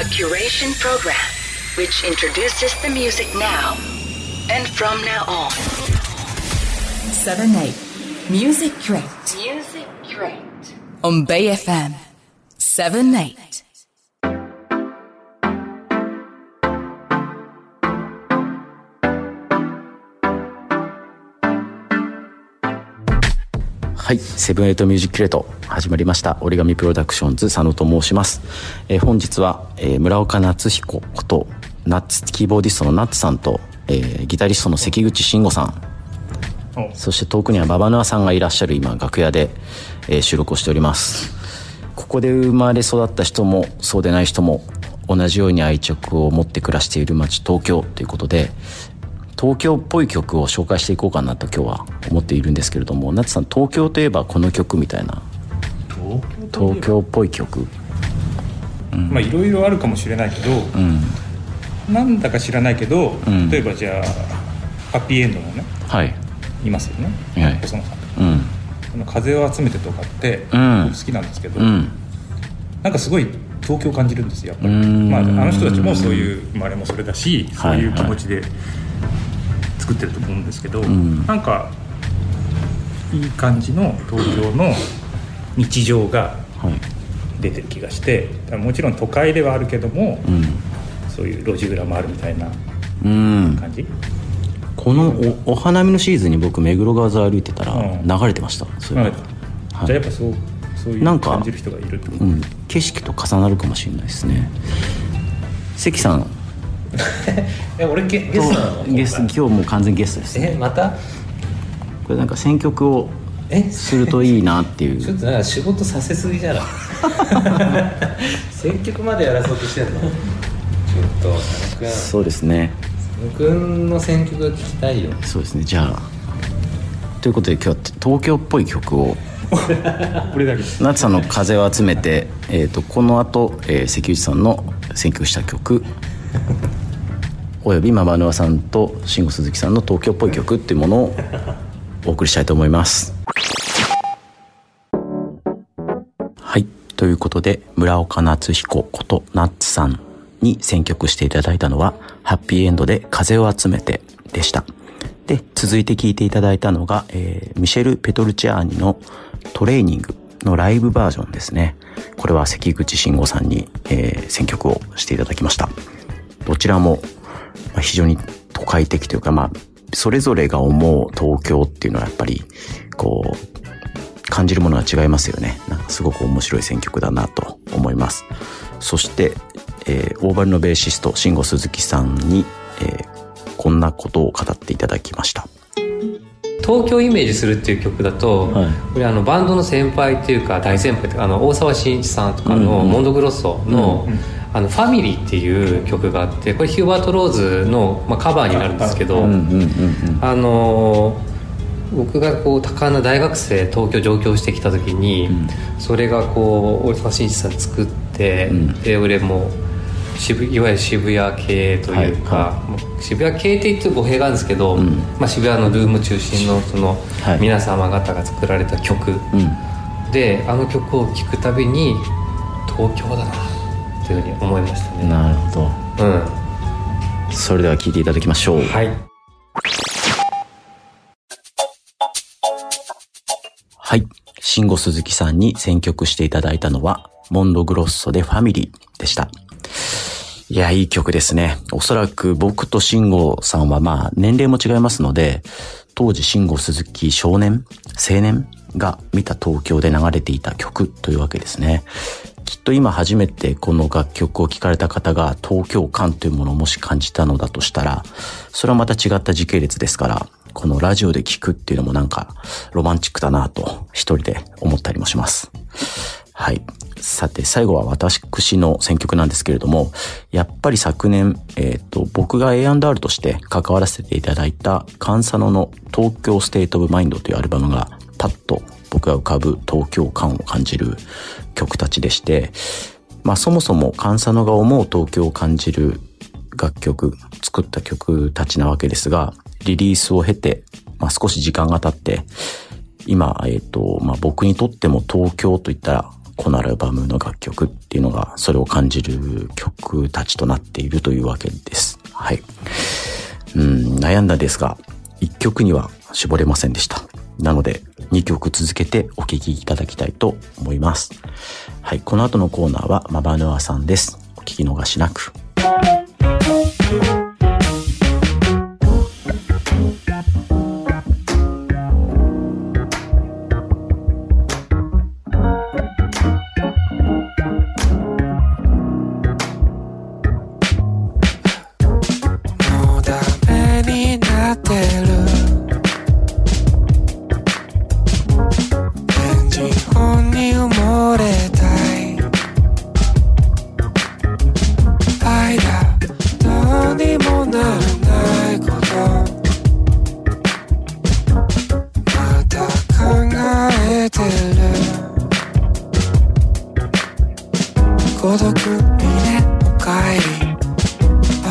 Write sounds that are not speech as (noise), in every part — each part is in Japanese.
A curation program which introduces the music now and from now on. 7 8 Music Crate Music Crate. on Bay FM 7 8. はい、セブンエイトミュージックレート始まりました。折り紙プロダクションズ佐野と申します。えー本日は、えー村岡夏彦ことナッツキーボーディストのナッツさんと、えーギタリストの関口慎吾さん、そして遠くには mabanuaさんがいらっしゃる今楽屋で、えー収録をしております。ここで生まれ育った人もそうでない人も同じように愛着を持って暮らしている街東京ということで東京っぽい曲を紹介していこうかなと今日は思っているんですけれどもナツさん東京といえばこの曲みたいな。東京っぽい曲。まあいろいろあるかもしれないけど、うん。なんだか知らないけど、ん。例えばじゃあハッピーエンドのねはい。いますよね、はい。細野さん。うん。この風を集めてとかって、うん。僕好きなんですけど、うん。なんかすごい東京を感じるんですよやっぱり、うん。まあ、あの人たちもそういう生まれもそれだし、そういうはい気持ちで作ってると思うんですけど、ん。なんかいい感じの東京の日常がはい。出てる気がしてもちろん都会ではあるけども、うん。そういう路地裏もあるみたいなうん。感じ、このおお花見のシーズンに僕目黒川沿い歩いてたらうん。流れてました、そういえばはい。じゃあやっぱそうそういうなんか感じる人がいるってこと？うん、景色と重なるかもしれないですね。関さん (laughs) え俺ゲゲストなの？ゲスト今日もう完全ゲストです。ねえまた？これなんか選曲をえ？するといいなっていう。(laughs) ちょっとなんか仕事させすぎじゃない？(laughs) 選曲までやらそうとしてんの？ちょっと佐野そうですね。野くんの選曲が聞きたいよ。そうですね。じゃあ。ということで今日は東京っぽい曲を。俺だけ。夏さんの風を集めて、えー、とこの後、えー関口さんの選曲した曲およびママヌアさんと慎吾鈴木さんの東京っぽい曲っていうものを (laughs) お送りしたいと思います。はい。ということで村岡夏彦ことナッツさんに選曲していただいたのは「ハッピーエンドで風を集めて」でした。で続いて聴いていただいたのが、えーミシェル・ペトルチアーニの「トレーニング」のライブバージョンですね。これは関口慎吾さんに、えー選曲をしていただきました。どちらもまあ非常に都会的というか、まあ、それぞれが思う東京っていうのはやっぱり、こう、感じるものが違いますよね。なんかすごく面白い選曲だなと思います。そして、えーオーバルのベーシスト、慎吾鈴木さんに、えーこんなことを語っていただきました。東京をイメージするっていう曲だと、はいこれあのバンドの先輩っていうか大先輩とかあの大沢慎一さんとかうんうんのモンドグロッソの「あのファミリー」っていう曲があってこれヒューバート・ローズの、まあ、カバーになるんですけど、うんうんうんうん。あのー僕がこう多感な大学生東京上京してきた時に、それがこう大沢慎一さん作って、ん。で俺も渋いわゆる渋谷系というか、はい渋谷系って言って語弊があるんですけど、ん。まあ、渋谷のルーム中心のそのはい。皆様方が作られた曲、うん。であの曲を聴くたびに東京だなっていうふうに思いましたね。なるほど。うんそれでは聴いていただきましょう。はいはい。慎吾鈴木さんに選曲していただいたのは、モンドグロッソでファミリーでした。いや、いい曲ですね。おそらく僕と慎吾さんはまあ、年齢も違いますので、当時慎吾鈴木少年、青年が見た東京で流れていた曲というわけですね。きっと今初めてこの楽曲を聴かれた方が東京感というものをもし感じたのだとしたら、それはまた違った時系列ですから、このラジオで聴くっていうのもなんかロマンチックだなと一人で思ったりもします。はい。さて、最後は私の選曲なんですけれども、やっぱり昨年、えっ、と、僕が A&R として関わらせていただいた、 Kan Sanoの Tokyo State of Mind というアルバムが、パッと僕が浮かぶ東京感を感じる曲たちでして、まあそもそも監査のが思う東京を感じる楽曲、作った曲たちなわけですが、リリースを経て、まあ少し時間が経って、今、えっ、ー、と、まあ僕にとっても東京といったら、このアルバムの楽曲っていうのが、それを感じる曲たちとなっているというわけです。はい。うん、悩んだですが、一曲には絞れませんでした。なので、2曲続けてお聴きいただきたいと思います。はい、この後のコーナーはマバヌアさんです。お聞き逃しなく。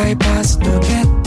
bypass to get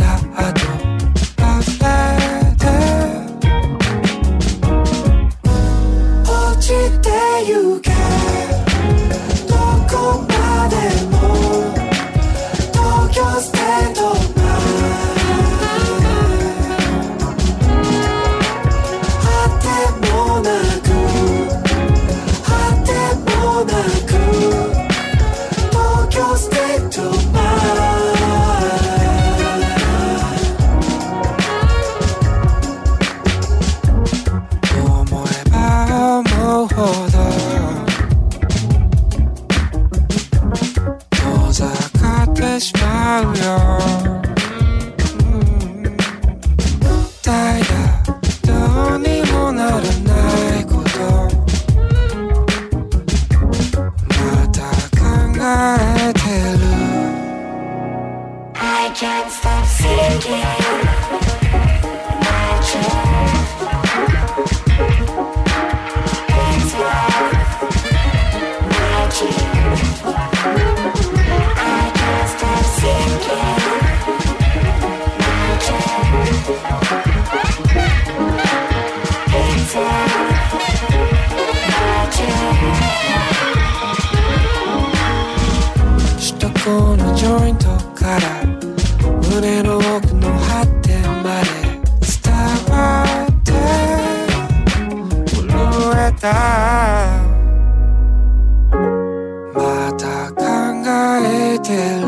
Yeah.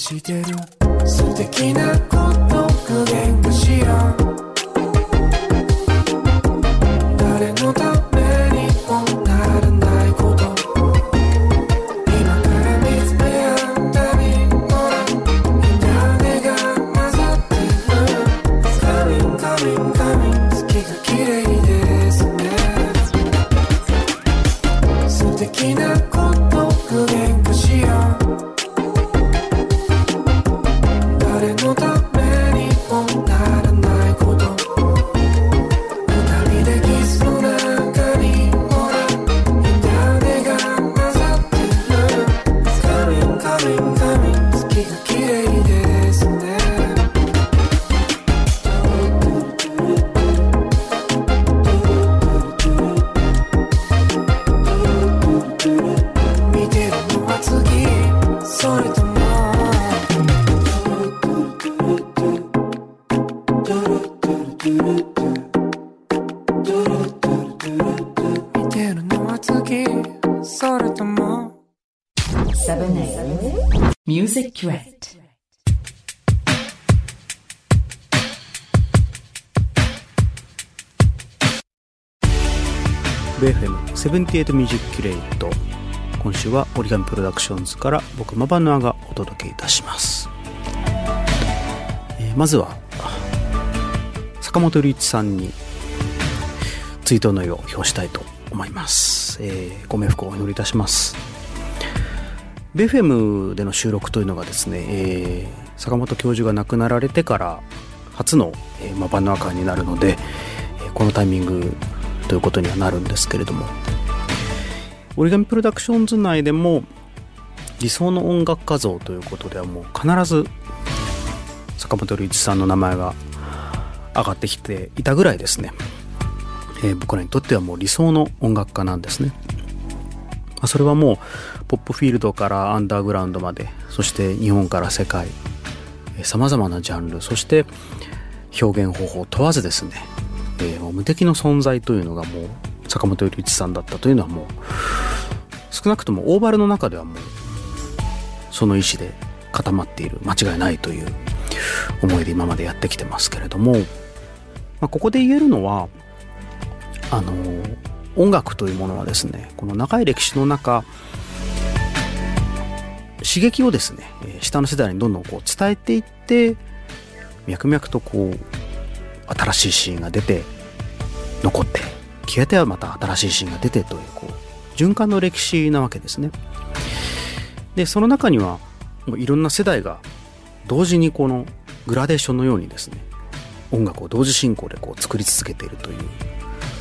してる。素敵なこと具現化しよう Music Direct. BFM78 ミュージックキュレイト今週はオリガミプロダクションズから僕マバヌアがお届けいたします、えーまずは坂本龍一さんに追悼の意を表したいと思います、えーご冥福をお祈りいたします。BFM での収録というのがですね、えー坂本教授が亡くなられてから初の、えーマバヌア会になるので、えーこのタイミングということにはなるんですけれども折り紙プロダクションズ内でも理想の音楽家像ということではもう必ず坂本龍一さんの名前が上がってきていたぐらいですね、えー僕らにとってはもう理想の音楽家なんですね。それはもうポップフィールドからアンダーグラウンドまでそして日本から世界さまざまなジャンルそして表現方法問わずですね、えー無敵の存在というのがもう坂本龍一さんだったというのはもう少なくともオーバルの中ではもうその意思で固まっている間違いないという思いで今までやってきてますけれども、まあ、ここで言えるのはあの音楽というものはですねこの長い歴史の中刺激をですね下の世代にどんどんこう伝えていって脈々とこう新しいシーンが出て残って消えてはまた新しいシーンが出てというこう循環の歴史なわけですね。でその中にはもういろんな世代が同時にこのグラデーションのようにですね音楽を同時進行でこう作り続けているという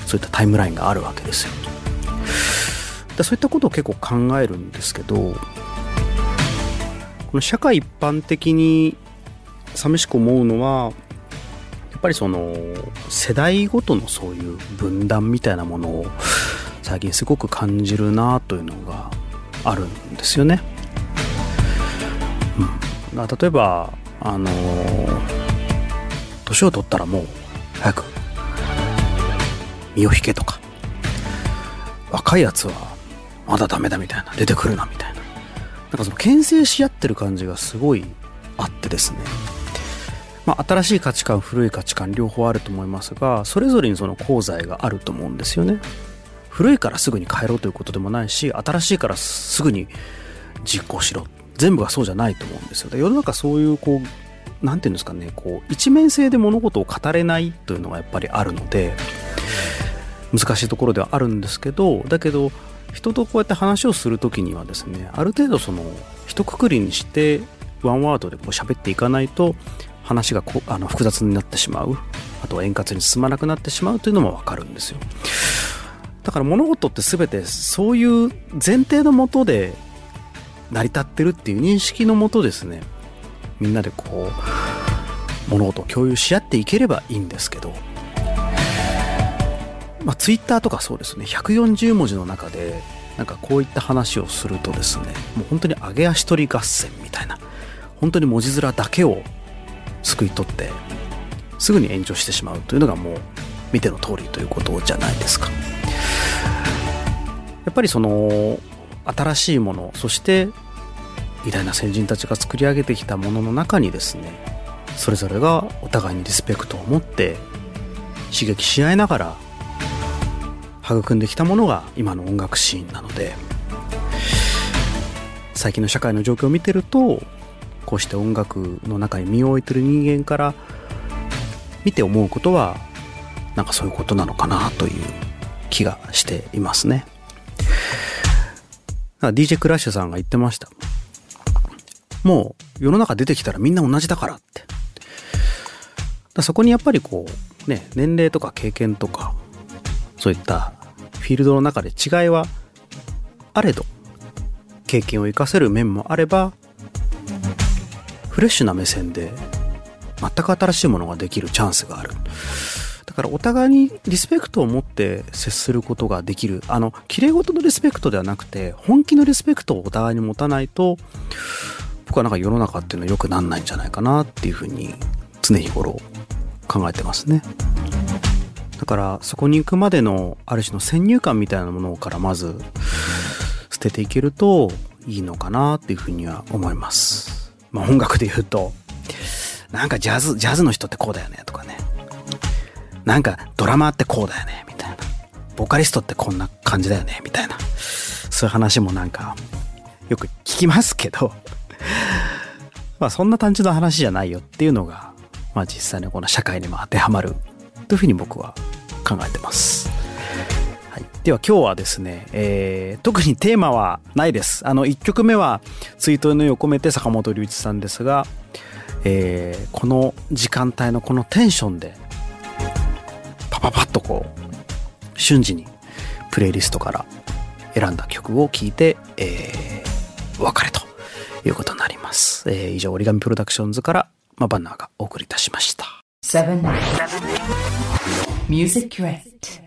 そういったタイムラインがあるわけですよでそういったことを結構考えるんですけどこの社会一般的に寂しく思うのはやっぱりその世代ごとのそういう分断みたいなものを最近すごく感じるなというのがあるんですよね。うん、例えばあの年を取ったらもう早く身を引けとか。若いやつはまだダメだみたいな。出てくるなみたいな。なんかその牽制し合ってる感じがすごいあってですね。まあ、新しい価値観古い価値観両方あると思いますがそれぞれにその功罪があると思うんですよね。古いからすぐに変えろということでもないし新しいからすぐに実行しろ。全部がそうじゃないと思うんですよ。で世の中そういうこうなんていうんですかねこう一面性で物事を語れないというのがやっぱりあるので難しいところではあるんですけどだけど人とこうやって話をする時にはですねある程度その一括りにしてワンワードでこう喋っていかないと話がこあの複雑になってしまうあとは円滑に進まなくなってしまうというのもわかるんですよ。だから物事って全てそういう前提のもとで成り立ってるっていう認識のもとですねみんなでこう物事を共有し合っていければいいんですけどまあ、ツイッターとかそうですね。140文字の中でなんかこういった話をするとですねもう本当に上げ足取り合戦みたいな本当に文字面だけをすくい取ってすぐに炎上してしまうというのがもう見ての通りということじゃないですか。やっぱりその新しいものそして偉大な先人たちが作り上げてきたものの中にですねそれぞれがお互いにリスペクトを持って刺激し合いながら育んできたものが今の音楽シーンなので最近の社会の状況を見てるとこうして音楽の中に身を置いてる人間から見て思うことはなんかそういうことなのかなという気がしていますね。なんか DJ クラッシュさんが言ってました。もう世の中出てきたらみんな同じだからって。だそこにやっぱりこうね年齢とか経験とかそういったフィールドの中で違いはあれど経験を生かせる面もあればフレッシュな目線で全く新しいものができるチャンスがある。だからお互いにリスペクトを持って接することができる。あの綺麗事のリスペクトではなくて本気のリスペクトをお互いに持たないと僕はなんか世の中っていうのは良くなんないんじゃないかなっていうふうに常日頃考えてますね。だからそこに行くまでのある種の先入観みたいなものからまず捨てていけるといいのかなっていうふうには思います。まあ音楽で言うとなんかジャズジャズの人ってこうだよねとかね。なんかドラマってこうだよねみたいな。ボーカリストってこんな感じだよねみたいな。そういう話もなんかよく聞きますけど。(laughs) まあそんな単純な話じゃないよっていうのがまあ実際のこの社会にも当てはまるというふうに僕は考えてます。はい、では今日はですね、えー特にテーマはないです。あの1曲目はツイートの意を込めて坂本龍一さんですが、えーこの時間帯のこのテンションでパパパッとこう瞬時にプレイリストから選んだ曲を聴いて、えーお別れということになります。えー以上、折り紙プロダクションズから、まあ、バンナーがお送りいたしました。seven, seven. Music Direct.